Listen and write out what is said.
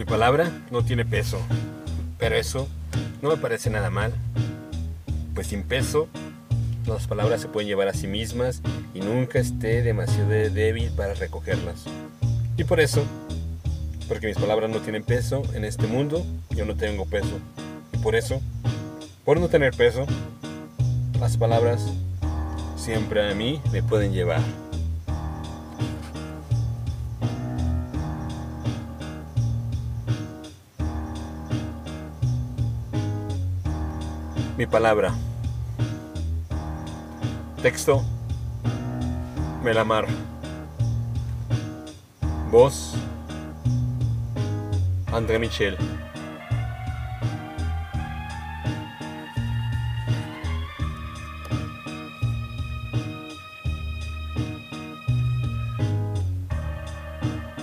Mi palabra no tiene peso, pero eso no me parece nada mal, pues sin peso las palabras se pueden llevar a sí mismas y nunca esté demasiado débil para recogerlas. Y por eso, porque mis palabras no tienen peso en este mundo, yo no tengo peso. Y por eso, por no tener peso, las palabras siempre a mí me pueden llevar. Mi palabra. Texto. Melamar. Voz. André Michel.